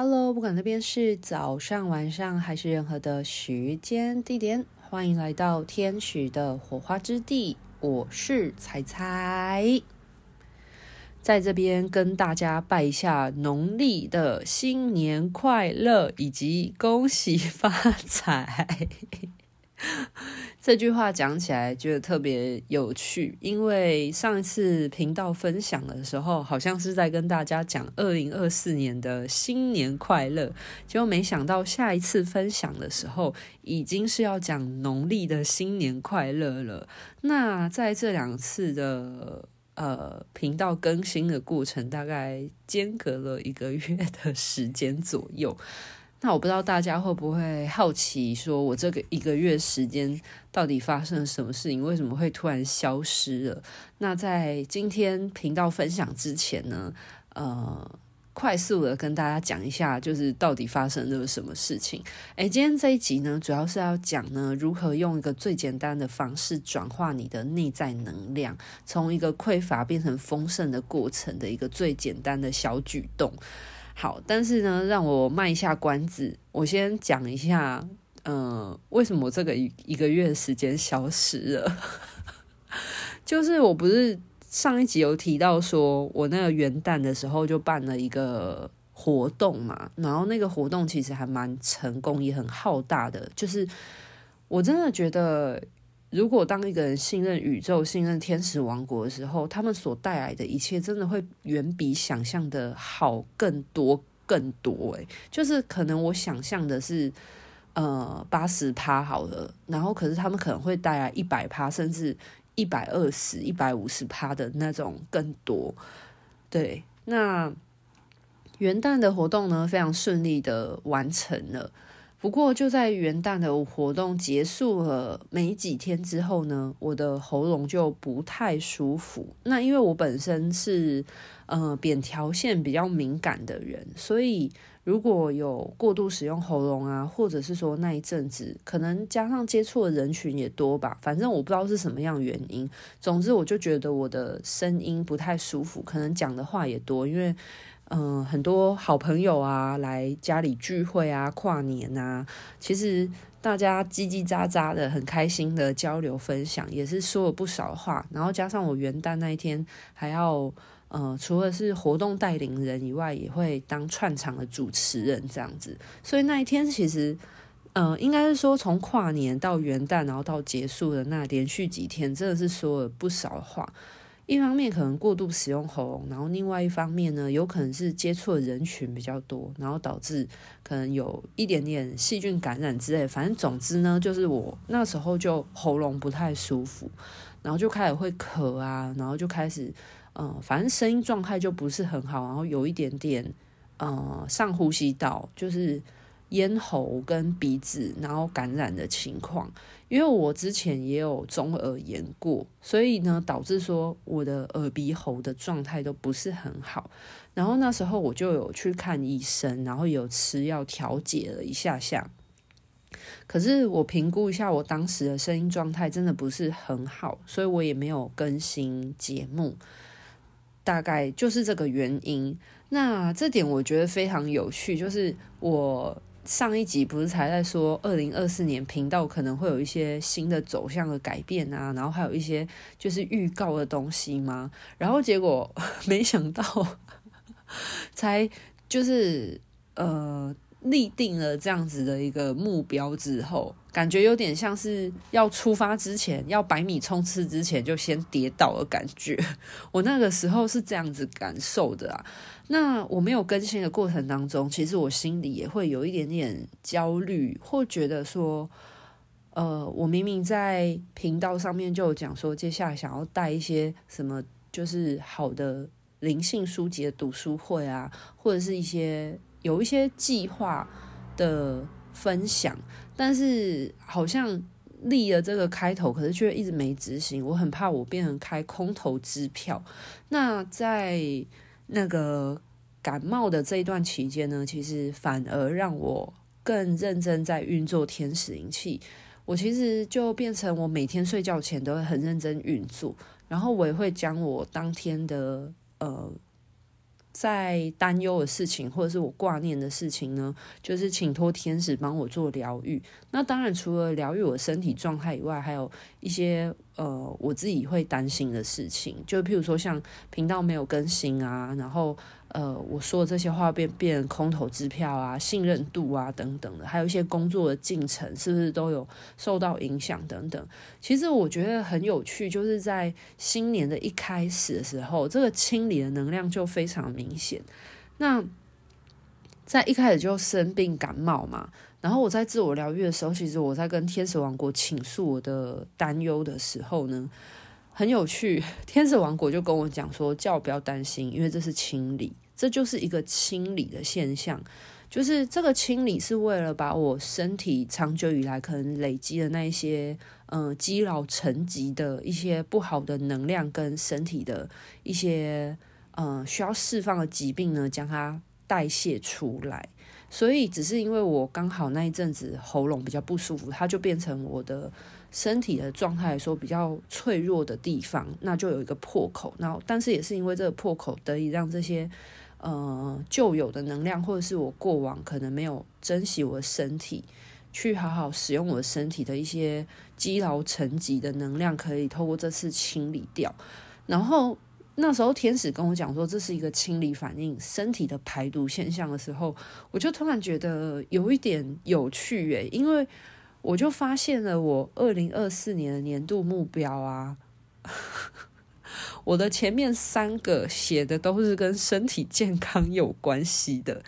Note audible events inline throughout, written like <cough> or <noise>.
Hello，不管那边是早上、晚上还是任何的时间地点，欢迎来到天使的火花之地。我是彩彩，在这边跟大家拜一下农历的新年快乐，以及恭喜发财。<laughs> 这句话讲起来觉得特别有趣，因为上一次频道分享的时候，好像是在跟大家讲二零二四年的新年快乐，结果没想到下一次分享的时候，已经是要讲农历的新年快乐了。那在这两次的呃频道更新的过程，大概间隔了一个月的时间左右。那我不知道大家会不会好奇，说我这个一个月时间到底发生了什么事情？为什么会突然消失了？那在今天频道分享之前呢，呃，快速的跟大家讲一下，就是到底发生了什么事情。诶，今天这一集呢，主要是要讲呢，如何用一个最简单的方式转化你的内在能量，从一个匮乏变成丰盛的过程的一个最简单的小举动。好，但是呢，让我卖一下关子，我先讲一下，嗯、呃，为什么这个一一个月的时间消失了？<laughs> 就是我不是上一集有提到说，我那个元旦的时候就办了一个活动嘛，然后那个活动其实还蛮成功，也很浩大的，就是我真的觉得。如果当一个人信任宇宙、信任天使王国的时候，他们所带来的一切真的会远比想象的好更多、更多。诶，就是可能我想象的是，呃，八十趴好了，然后可是他们可能会带来一百趴，甚至一百二十、一百五十趴的那种更多。对，那元旦的活动呢，非常顺利的完成了。不过就在元旦的活动结束了没几天之后呢，我的喉咙就不太舒服。那因为我本身是呃扁桃腺比较敏感的人，所以如果有过度使用喉咙啊，或者是说那一阵子可能加上接触的人群也多吧，反正我不知道是什么样原因。总之我就觉得我的声音不太舒服，可能讲的话也多，因为。嗯，很多好朋友啊，来家里聚会啊，跨年啊，其实大家叽叽喳喳的，很开心的交流分享，也是说了不少话。然后加上我元旦那一天还要，呃，除了是活动带领人以外，也会当串场的主持人这样子。所以那一天其实，呃，应该是说从跨年到元旦，然后到结束的那连续几天，真的是说了不少话。一方面可能过度使用喉咙，然后另外一方面呢，有可能是接触的人群比较多，然后导致可能有一点点细菌感染之类。反正总之呢，就是我那时候就喉咙不太舒服，然后就开始会咳啊，然后就开始，嗯、反正声音状态就不是很好，然后有一点点，呃，上呼吸道就是。咽喉跟鼻子，然后感染的情况，因为我之前也有中耳炎过，所以呢，导致说我的耳鼻喉的状态都不是很好。然后那时候我就有去看医生，然后有吃药调节了一下下。可是我评估一下，我当时的声音状态真的不是很好，所以我也没有更新节目。大概就是这个原因。那这点我觉得非常有趣，就是我。上一集不是才在说，二零二四年频道可能会有一些新的走向的改变啊，然后还有一些就是预告的东西吗？然后结果 <laughs> 没想到，<laughs> 才就是呃。立定了这样子的一个目标之后，感觉有点像是要出发之前，要百米冲刺之前就先跌倒的感觉。我那个时候是这样子感受的啊。那我没有更新的过程当中，其实我心里也会有一点点焦虑，或觉得说，呃，我明明在频道上面就有讲说，接下来想要带一些什么，就是好的灵性书籍的读书会啊，或者是一些。有一些计划的分享，但是好像立了这个开头，可是却一直没执行。我很怕我变成开空头支票。那在那个感冒的这一段期间呢，其实反而让我更认真在运作天使灵气。我其实就变成我每天睡觉前都会很认真运作，然后我也会将我当天的呃。在担忧的事情，或者是我挂念的事情呢，就是请托天使帮我做疗愈。那当然，除了疗愈我身体状态以外，还有一些呃我自己会担心的事情，就譬如说像频道没有更新啊，然后。呃，我说的这些话变变空头支票啊，信任度啊等等的，还有一些工作的进程是不是都有受到影响等等。其实我觉得很有趣，就是在新年的一开始的时候，这个清理的能量就非常明显。那在一开始就生病感冒嘛，然后我在自我疗愈的时候，其实我在跟天使王国倾诉我的担忧的时候呢。很有趣，天使王国就跟我讲说，叫我不要担心，因为这是清理，这就是一个清理的现象，就是这个清理是为了把我身体长久以来可能累积的那一些，嗯、积劳成疾的一些不好的能量跟身体的一些，嗯、需要释放的疾病呢，将它代谢出来。所以只是因为我刚好那一阵子喉咙比较不舒服，它就变成我的。身体的状态来说比较脆弱的地方，那就有一个破口。然后，但是也是因为这个破口，得以让这些呃旧有的能量，或者是我过往可能没有珍惜我的身体，去好好使用我的身体的一些积劳成疾的能量，可以透过这次清理掉。然后那时候天使跟我讲说，这是一个清理反应，身体的排毒现象的时候，我就突然觉得有一点有趣耶，因为。我就发现了，我二零二四年的年度目标啊，<laughs> 我的前面三个写的都是跟身体健康有关系的，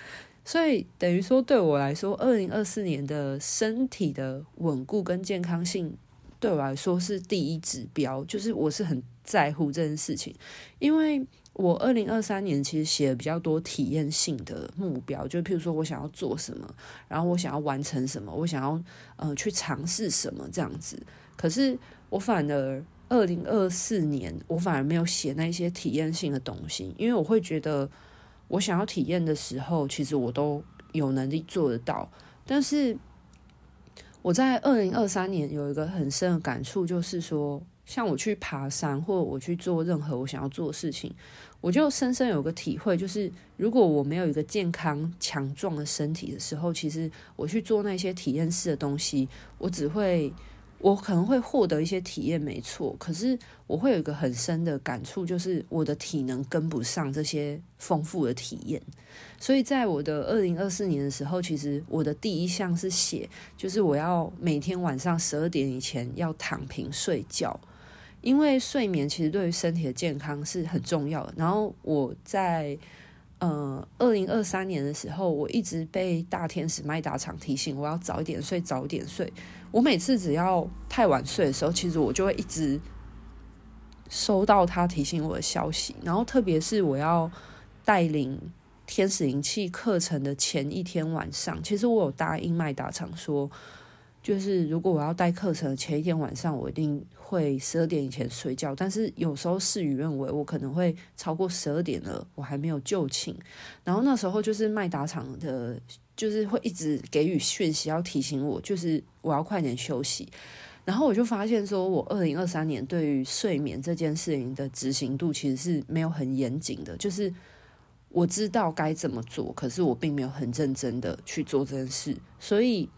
所以等于说对我来说，二零二四年的身体的稳固跟健康性，对我来说是第一指标，就是我是很在乎这件事情，因为。我二零二三年其实写了比较多体验性的目标，就譬如说我想要做什么，然后我想要完成什么，我想要呃去尝试什么这样子。可是我反而二零二四年，我反而没有写那些体验性的东西，因为我会觉得我想要体验的时候，其实我都有能力做得到。但是我在二零二三年有一个很深的感触，就是说。像我去爬山，或者我去做任何我想要做的事情，我就深深有个体会，就是如果我没有一个健康强壮的身体的时候，其实我去做那些体验式的东西，我只会，我可能会获得一些体验，没错，可是我会有一个很深的感触，就是我的体能跟不上这些丰富的体验。所以在我的二零二四年的时候，其实我的第一项是写，就是我要每天晚上十二点以前要躺平睡觉。因为睡眠其实对于身体的健康是很重要的。然后我在呃二零二三年的时候，我一直被大天使麦达场提醒我要早一点睡，早一点睡。我每次只要太晚睡的时候，其实我就会一直收到他提醒我的消息。然后特别是我要带领天使灵气课程的前一天晚上，其实我有答应麦达场说，就是如果我要带课程前一天晚上，我一定。会十二点以前睡觉，但是有时候事与愿违，我可能会超过十二点了，我还没有就寝。然后那时候就是麦达场的，就是会一直给予讯息，要提醒我，就是我要快点休息。然后我就发现，说我二零二三年对于睡眠这件事情的执行度其实是没有很严谨的，就是我知道该怎么做，可是我并没有很认真的去做这件事，所以。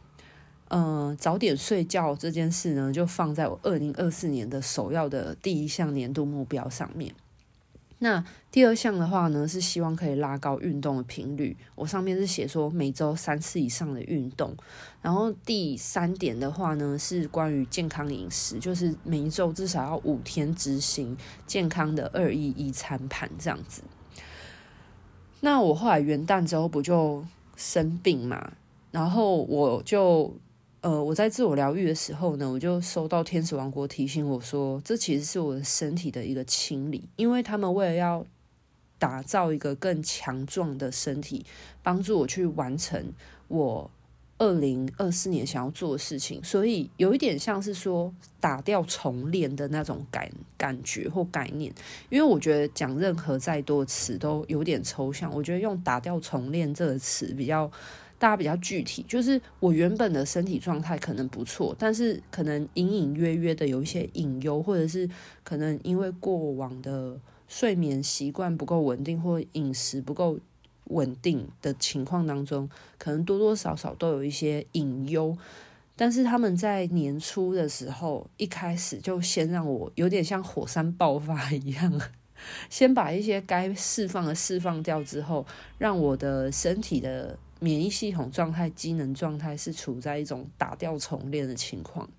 嗯、早点睡觉这件事呢，就放在我二零二四年的首要的第一项年度目标上面。那第二项的话呢，是希望可以拉高运动的频率。我上面是写说每周三次以上的运动。然后第三点的话呢，是关于健康饮食，就是每一周至少要五天执行健康的二一一餐盘这样子。那我后来元旦之后不就生病嘛，然后我就。呃，我在自我疗愈的时候呢，我就收到天使王国提醒我说，这其实是我的身体的一个清理，因为他们为了要打造一个更强壮的身体，帮助我去完成我二零二四年想要做的事情，所以有一点像是说打掉重练的那种感感觉或概念。因为我觉得讲任何再多词都有点抽象，我觉得用打掉重练这个词比较。大家比较具体，就是我原本的身体状态可能不错，但是可能隐隐约约的有一些隐忧，或者是可能因为过往的睡眠习惯不够稳定或饮食不够稳定的情况当中，可能多多少少都有一些隐忧。但是他们在年初的时候，一开始就先让我有点像火山爆发一样，先把一些该释放的释放掉之后，让我的身体的免疫系统状态、机能状态是处在一种打掉重练的情况。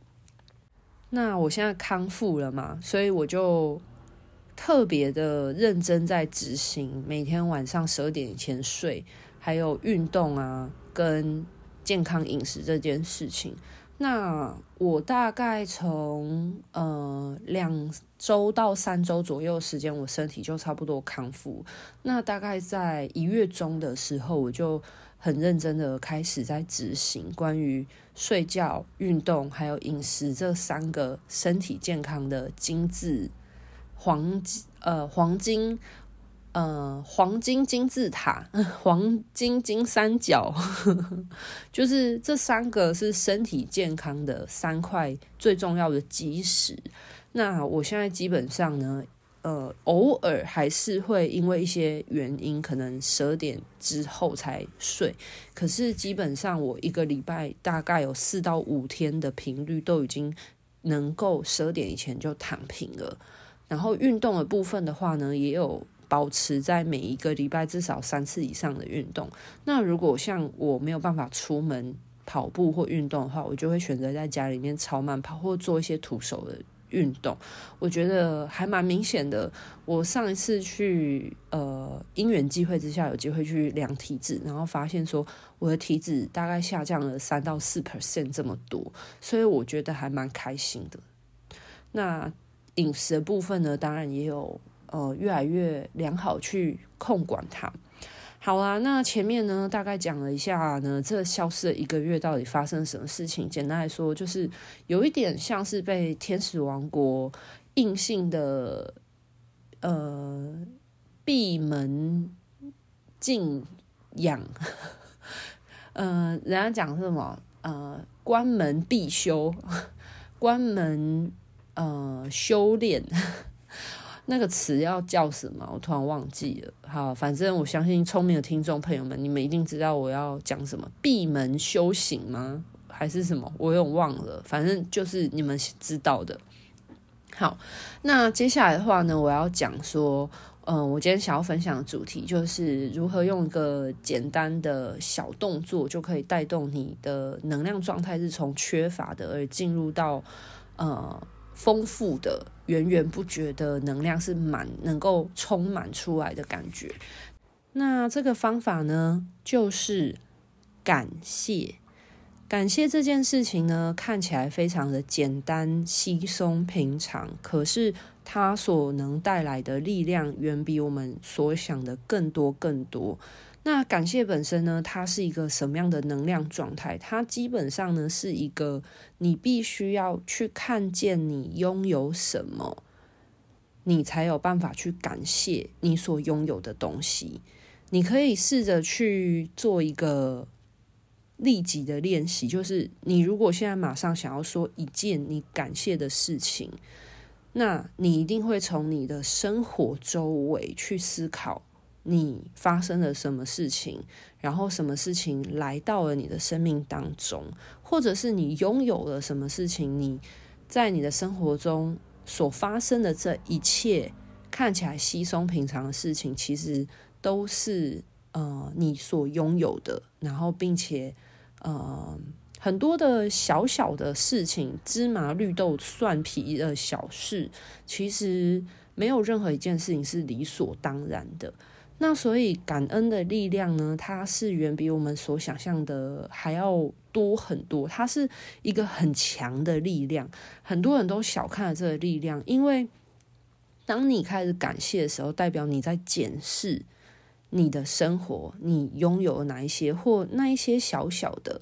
那我现在康复了嘛，所以我就特别的认真在执行每天晚上十二点以前睡，还有运动啊，跟健康饮食这件事情。那我大概从呃两周到三周左右时间，我身体就差不多康复。那大概在一月中的时候，我就很认真的开始在执行关于睡觉、运动还有饮食这三个身体健康的金字黄金呃黄金。呃，黄金金字塔，<laughs> 黄金金三角，<laughs> 就是这三个是身体健康的三块最重要的基石。那我现在基本上呢，呃，偶尔还是会因为一些原因，可能十二点之后才睡。可是基本上我一个礼拜大概有四到五天的频率都已经能够十二点以前就躺平了。然后运动的部分的话呢，也有。保持在每一个礼拜至少三次以上的运动。那如果像我没有办法出门跑步或运动的话，我就会选择在家里面超慢跑或做一些徒手的运动。我觉得还蛮明显的。我上一次去呃因缘际会之下有机会去量体脂，然后发现说我的体脂大概下降了三到四 percent 这么多，所以我觉得还蛮开心的。那饮食的部分呢，当然也有。呃，越来越良好，去控管它。好啦，那前面呢，大概讲了一下呢，这消失了一个月到底发生了什么事情？简单来说，就是有一点像是被天使王国硬性的呃闭门禁养，<laughs> 呃，人家讲是什么？呃，关门必修，<laughs> 关门呃修炼。那个词要叫什么？我突然忘记了。好，反正我相信聪明的听众朋友们，你们一定知道我要讲什么。闭门修行吗？还是什么？我有点忘了。反正就是你们知道的。好，那接下来的话呢，我要讲说，嗯、我今天想要分享的主题就是如何用一个简单的小动作，就可以带动你的能量状态是从缺乏的而进入到呃。丰富的、源源不绝的能量是满，能够充满出来的感觉。那这个方法呢，就是感谢。感谢这件事情呢，看起来非常的简单、稀松平常，可是它所能带来的力量，远比我们所想的更多、更多。那感谢本身呢，它是一个什么样的能量状态？它基本上呢，是一个你必须要去看见你拥有什么，你才有办法去感谢你所拥有的东西。你可以试着去做一个立即的练习，就是你如果现在马上想要说一件你感谢的事情，那你一定会从你的生活周围去思考。你发生了什么事情？然后什么事情来到了你的生命当中，或者是你拥有了什么事情？你在你的生活中所发生的这一切看起来稀松平常的事情，其实都是呃你所拥有的。然后，并且呃很多的小小的事情，芝麻绿豆蒜皮的小事，其实没有任何一件事情是理所当然的。那所以感恩的力量呢，它是远比我们所想象的还要多很多。它是一个很强的力量，很多人都小看了这个力量。因为当你开始感谢的时候，代表你在检视你的生活，你拥有哪一些，或那一些小小的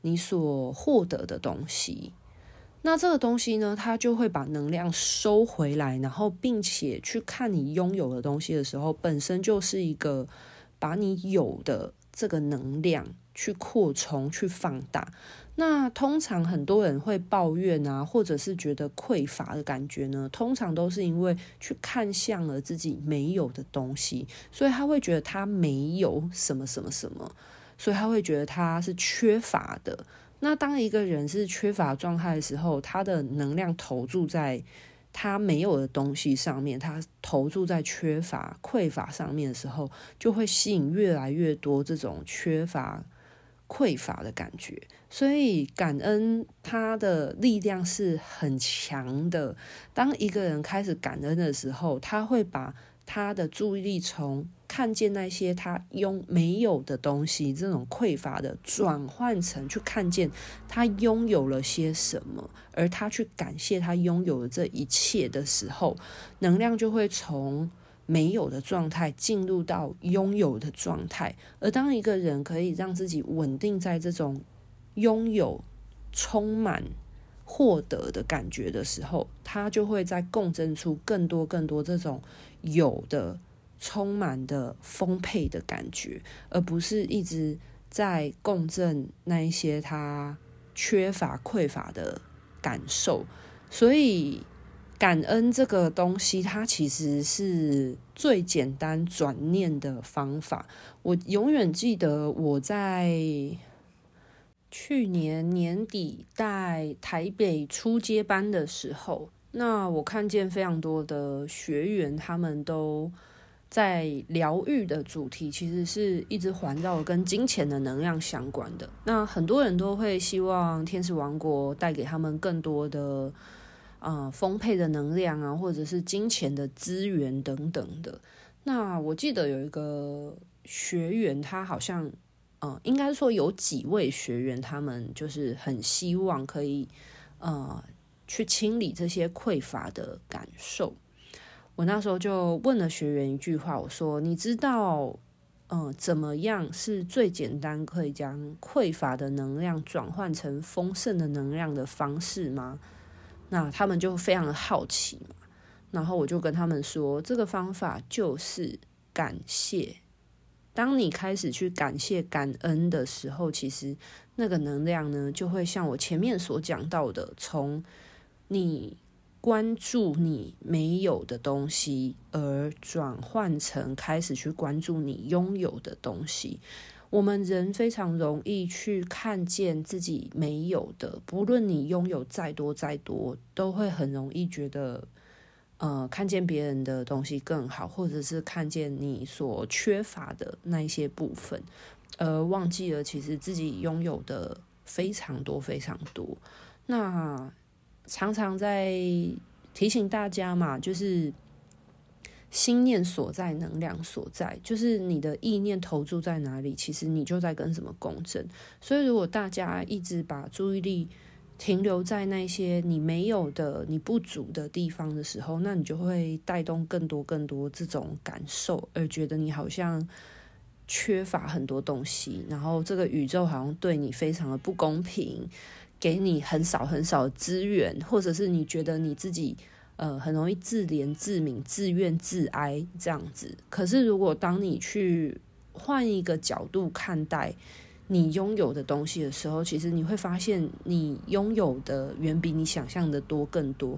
你所获得的东西。那这个东西呢，它就会把能量收回来，然后并且去看你拥有的东西的时候，本身就是一个把你有的这个能量去扩充、去放大。那通常很多人会抱怨啊，或者是觉得匮乏的感觉呢，通常都是因为去看向了自己没有的东西，所以他会觉得他没有什么什么什么，所以他会觉得他是缺乏的。那当一个人是缺乏状态的时候，他的能量投注在他没有的东西上面，他投注在缺乏、匮乏上面的时候，就会吸引越来越多这种缺乏。匮乏的感觉，所以感恩它的力量是很强的。当一个人开始感恩的时候，他会把他的注意力从看见那些他拥没有的东西，这种匮乏的，转换成去看见他拥有了些什么，而他去感谢他拥有的这一切的时候，能量就会从。没有的状态进入到拥有的状态，而当一个人可以让自己稳定在这种拥有、充满、获得的感觉的时候，他就会在共振出更多、更多这种有的、充满的、丰沛的感觉，而不是一直在共振那一些他缺乏、匮乏的感受，所以。感恩这个东西，它其实是最简单转念的方法。我永远记得我在去年年底带台北初阶班的时候，那我看见非常多的学员，他们都在疗愈的主题，其实是一直环绕跟金钱的能量相关的。那很多人都会希望天使王国带给他们更多的。啊、丰沛的能量啊，或者是金钱的资源等等的。那我记得有一个学员，他好像，呃，应该说有几位学员，他们就是很希望可以，呃，去清理这些匮乏的感受。我那时候就问了学员一句话，我说：“你知道，嗯、呃，怎么样是最简单可以将匮乏的能量转换成丰盛的能量的方式吗？”那他们就非常的好奇嘛，然后我就跟他们说，这个方法就是感谢。当你开始去感谢、感恩的时候，其实那个能量呢，就会像我前面所讲到的，从你关注你没有的东西，而转换成开始去关注你拥有的东西。我们人非常容易去看见自己没有的，不论你拥有再多再多，都会很容易觉得，呃，看见别人的东西更好，或者是看见你所缺乏的那一些部分，而忘记了其实自己拥有的非常多非常多。那常常在提醒大家嘛，就是。心念所在，能量所在，就是你的意念投注在哪里，其实你就在跟什么共振。所以，如果大家一直把注意力停留在那些你没有的、你不足的地方的时候，那你就会带动更多、更多这种感受，而觉得你好像缺乏很多东西，然后这个宇宙好像对你非常的不公平，给你很少很少的资源，或者是你觉得你自己。呃，很容易自怜、自悯、自怨、自哀这样子。可是，如果当你去换一个角度看待你拥有的东西的时候，其实你会发现，你拥有的远比你想象的多更多。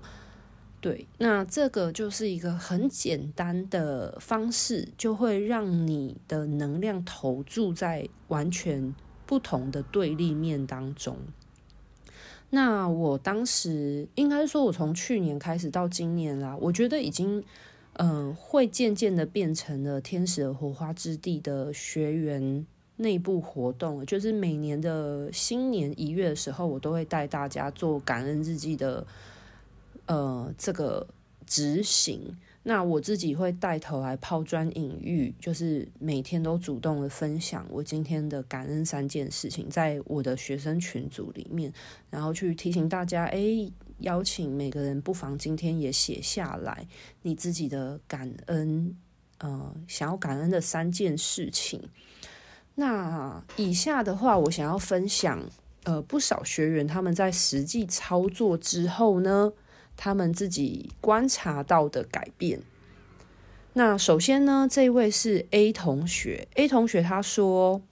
对，那这个就是一个很简单的方式，就会让你的能量投注在完全不同的对立面当中。那我当时应该说，我从去年开始到今年啦，我觉得已经，嗯、会渐渐的变成了天使的火花之地的学员内部活动，就是每年的新年一月的时候，我都会带大家做感恩日记的，呃，这个执行。那我自己会带头来抛砖引玉，就是每天都主动的分享我今天的感恩三件事情，在我的学生群组里面，然后去提醒大家，诶，邀请每个人不妨今天也写下来你自己的感恩，呃，想要感恩的三件事情。那以下的话，我想要分享，呃，不少学员他们在实际操作之后呢，他们自己观察到的改变。那首先呢，这位是 A 同学，A 同学他说，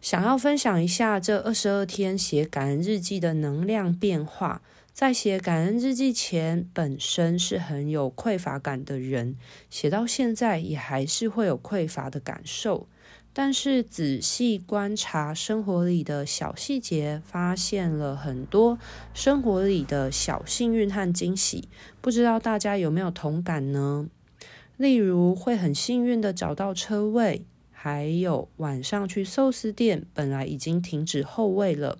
想要分享一下这二十二天写感恩日记的能量变化。在写感恩日记前，本身是很有匮乏感的人，写到现在也还是会有匮乏的感受。但是仔细观察生活里的小细节，发现了很多生活里的小幸运和惊喜。不知道大家有没有同感呢？例如会很幸运的找到车位，还有晚上去寿司店，本来已经停止后位了。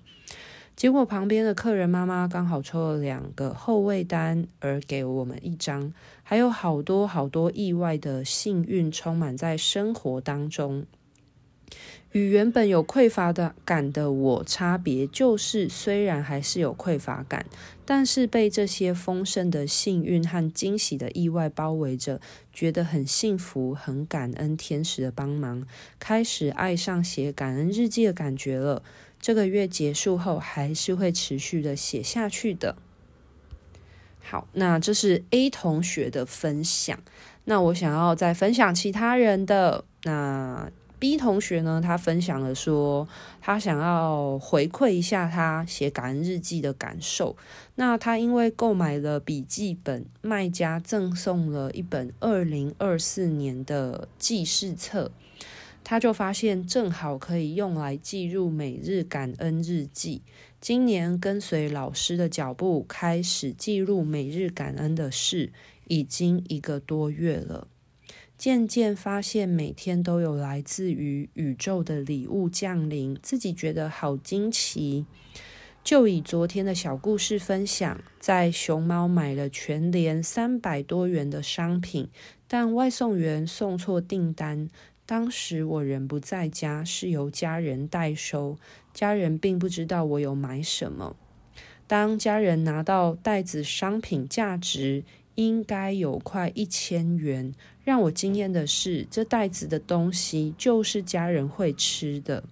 结果旁边的客人妈妈刚好抽了两个后位单，而给我们一张，还有好多好多意外的幸运充满在生活当中。与原本有匮乏的感的我差别，就是虽然还是有匮乏感，但是被这些丰盛的幸运和惊喜的意外包围着，觉得很幸福，很感恩天使的帮忙，开始爱上写感恩日记的感觉了。这个月结束后，还是会持续的写下去的。好，那这是 A 同学的分享。那我想要再分享其他人的。那 B 同学呢？他分享了说，他想要回馈一下他写感恩日记的感受。那他因为购买了笔记本，卖家赠送了一本二零二四年的记事册。他就发现正好可以用来记录每日感恩日记。今年跟随老师的脚步，开始记录每日感恩的事，已经一个多月了。渐渐发现每天都有来自于宇宙的礼物降临，自己觉得好惊奇。就以昨天的小故事分享，在熊猫买了全联三百多元的商品，但外送员送错订单。当时我人不在家，是由家人代收。家人并不知道我有买什么。当家人拿到袋子，商品价值应该有快一千元。让我惊艳的是，这袋子的东西就是家人会吃的。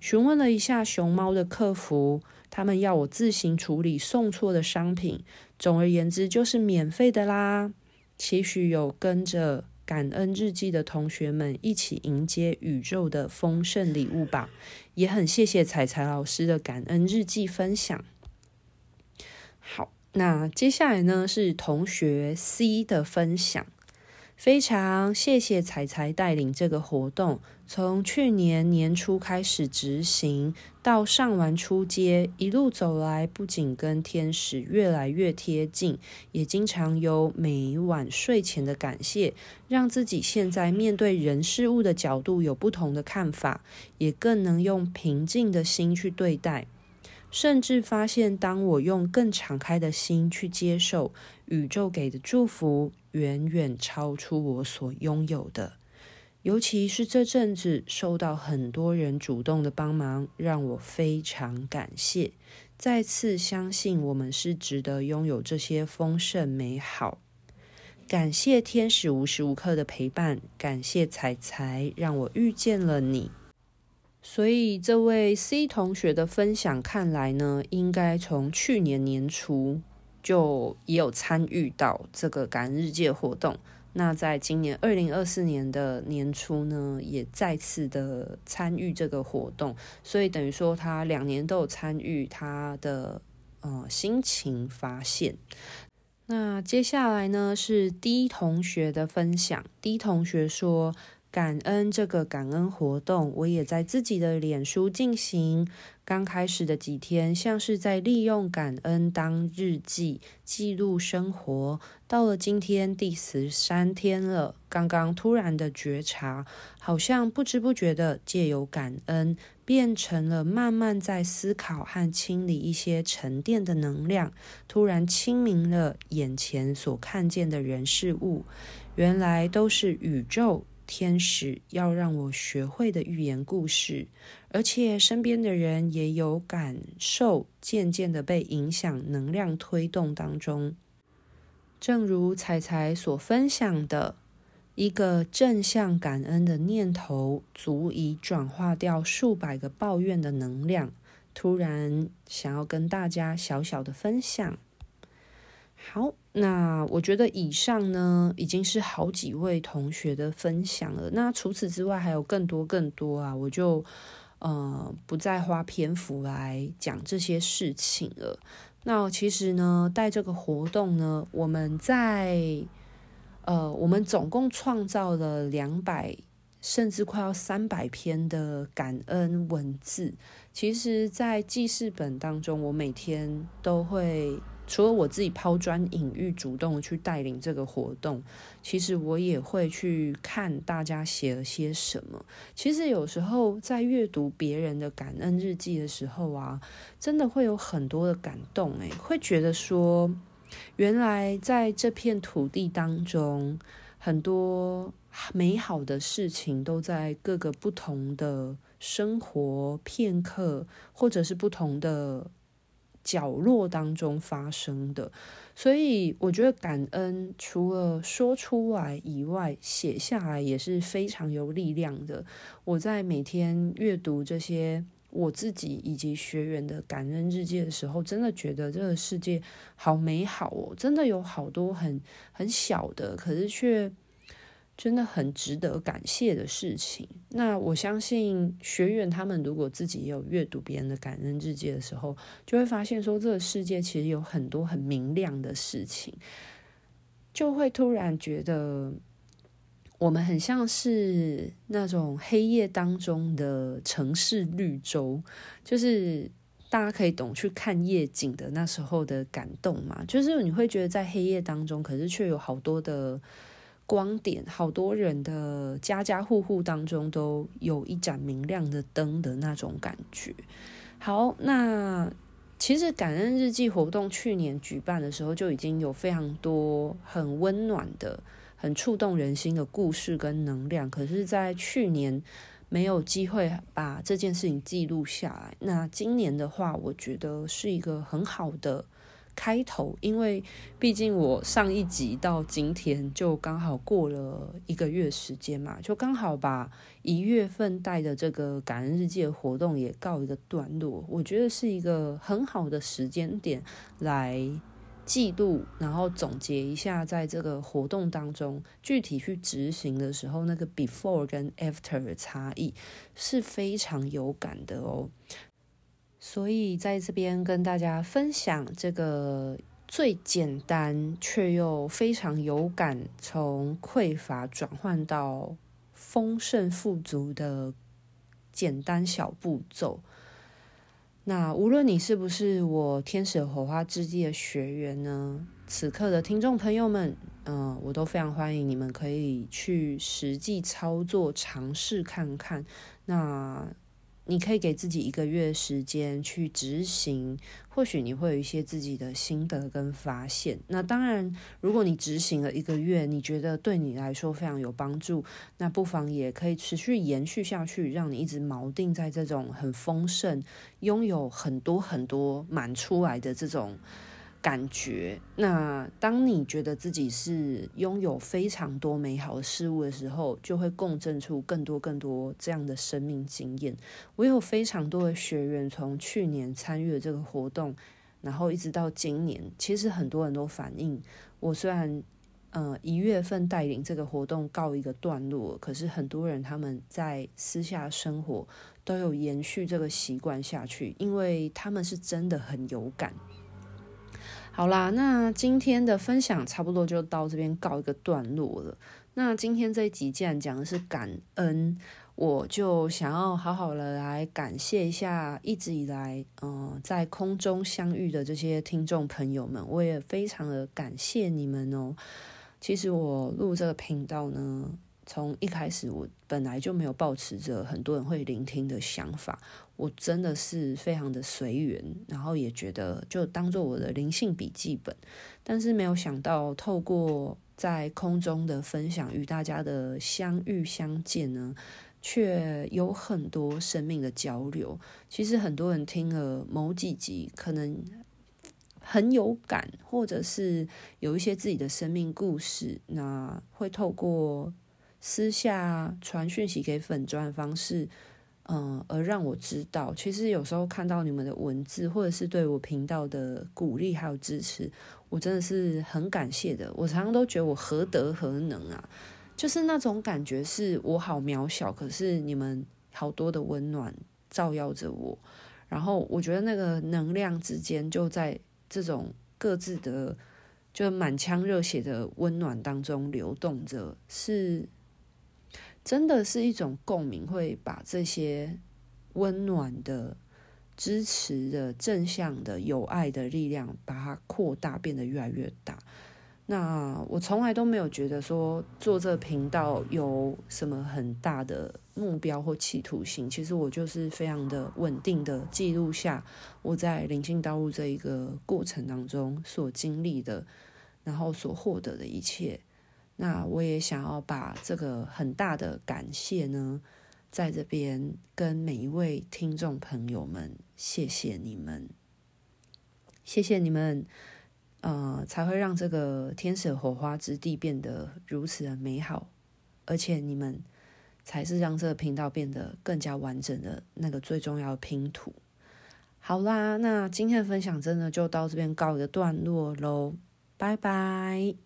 询问了一下熊猫的客服，他们要我自行处理送错的商品。总而言之，就是免费的啦。期许有跟着。感恩日记的同学们一起迎接宇宙的丰盛礼物吧！也很谢谢彩彩老师的感恩日记分享。好，那接下来呢是同学 C 的分享。非常谢谢彩彩带领这个活动，从去年年初开始执行，到上完初阶，一路走来，不仅跟天使越来越贴近，也经常有每晚睡前的感谢，让自己现在面对人事物的角度有不同的看法，也更能用平静的心去对待。甚至发现，当我用更敞开的心去接受宇宙给的祝福，远远超出我所拥有的。尤其是这阵子受到很多人主动的帮忙，让我非常感谢。再次相信我们是值得拥有这些丰盛美好。感谢天使无时无刻的陪伴，感谢彩彩让我遇见了你。所以，这位 C 同学的分享看来呢，应该从去年年初就也有参与到这个感恩日记活动。那在今年二零二四年的年初呢，也再次的参与这个活动。所以等于说，他两年都有参与他的呃心情发现。那接下来呢，是 D 同学的分享。D 同学说。感恩这个感恩活动，我也在自己的脸书进行。刚开始的几天，像是在利用感恩当日记记录生活。到了今天第十三天了，刚刚突然的觉察，好像不知不觉的借由感恩，变成了慢慢在思考和清理一些沉淀的能量。突然清明了眼前所看见的人事物，原来都是宇宙。天使要让我学会的寓言故事，而且身边的人也有感受，渐渐的被影响，能量推动当中。正如彩彩所分享的，一个正向感恩的念头，足以转化掉数百个抱怨的能量。突然想要跟大家小小的分享。好，那我觉得以上呢，已经是好几位同学的分享了。那除此之外，还有更多更多啊，我就呃，不再花篇幅来讲这些事情了。那其实呢，带这个活动呢，我们在呃，我们总共创造了两百，甚至快要三百篇的感恩文字。其实，在记事本当中，我每天都会。除了我自己抛砖引玉，主动去带领这个活动，其实我也会去看大家写了些什么。其实有时候在阅读别人的感恩日记的时候啊，真的会有很多的感动，诶，会觉得说，原来在这片土地当中，很多美好的事情都在各个不同的生活片刻，或者是不同的。角落当中发生的，所以我觉得感恩除了说出来以外，写下来也是非常有力量的。我在每天阅读这些我自己以及学员的感恩日记的时候，真的觉得这个世界好美好哦！真的有好多很很小的，可是却。真的很值得感谢的事情。那我相信学员他们如果自己也有阅读别人的感恩日记的时候，就会发现说，这个世界其实有很多很明亮的事情，就会突然觉得我们很像是那种黑夜当中的城市绿洲，就是大家可以懂去看夜景的那时候的感动嘛。就是你会觉得在黑夜当中，可是却有好多的。光点，好多人的家家户户当中都有一盏明亮的灯的那种感觉。好，那其实感恩日记活动去年举办的时候就已经有非常多很温暖的、很触动人心的故事跟能量。可是，在去年没有机会把这件事情记录下来。那今年的话，我觉得是一个很好的。开头，因为毕竟我上一集到今天就刚好过了一个月时间嘛，就刚好把一月份带的这个感恩日记的活动也告一个段落。我觉得是一个很好的时间点来记录，然后总结一下在这个活动当中具体去执行的时候，那个 before 跟 after 的差异是非常有感的哦。所以在这边跟大家分享这个最简单却又非常有感，从匮乏转换到丰盛富足的简单小步骤。那无论你是不是我天使火花之地的学员呢，此刻的听众朋友们，嗯、我都非常欢迎你们可以去实际操作尝试看看。那。你可以给自己一个月时间去执行，或许你会有一些自己的心得跟发现。那当然，如果你执行了一个月，你觉得对你来说非常有帮助，那不妨也可以持续延续下去，让你一直锚定在这种很丰盛、拥有很多很多满出来的这种。感觉，那当你觉得自己是拥有非常多美好的事物的时候，就会共振出更多更多这样的生命经验。我有非常多的学员从去年参与了这个活动，然后一直到今年，其实很多人都反映，我虽然呃一月份带领这个活动告一个段落，可是很多人他们在私下生活都有延续这个习惯下去，因为他们是真的很有感。好啦，那今天的分享差不多就到这边告一个段落了。那今天这一集既然讲的是感恩，我就想要好好的来感谢一下一直以来，嗯、在空中相遇的这些听众朋友们，我也非常的感谢你们哦。其实我录这个频道呢，从一开始我本来就没有抱持着很多人会聆听的想法。我真的是非常的随缘，然后也觉得就当做我的灵性笔记本，但是没有想到透过在空中的分享与大家的相遇相见呢，却有很多生命的交流。其实很多人听了某几集，可能很有感，或者是有一些自己的生命故事，那会透过私下传讯息给粉专的方式。嗯，而让我知道，其实有时候看到你们的文字，或者是对我频道的鼓励还有支持，我真的是很感谢的。我常常都觉得我何德何能啊，就是那种感觉，是我好渺小，可是你们好多的温暖照耀着我。然后我觉得那个能量之间就在这种各自的就满腔热血的温暖当中流动着，是真的是一种共鸣，会把这些温暖的、支持的、正向的、有爱的力量，把它扩大，变得越来越大。那我从来都没有觉得说做这频道有什么很大的目标或企图心。其实我就是非常的稳定的记录下我在灵性道路这一个过程当中所经历的，然后所获得的一切。那我也想要把这个很大的感谢呢，在这边跟每一位听众朋友们，谢谢你们，谢谢你们。呃，才会让这个天使火花之地变得如此的美好，而且你们才是让这个频道变得更加完整的那个最重要的拼图。好啦，那今天的分享真的就到这边告一个段落喽，拜拜。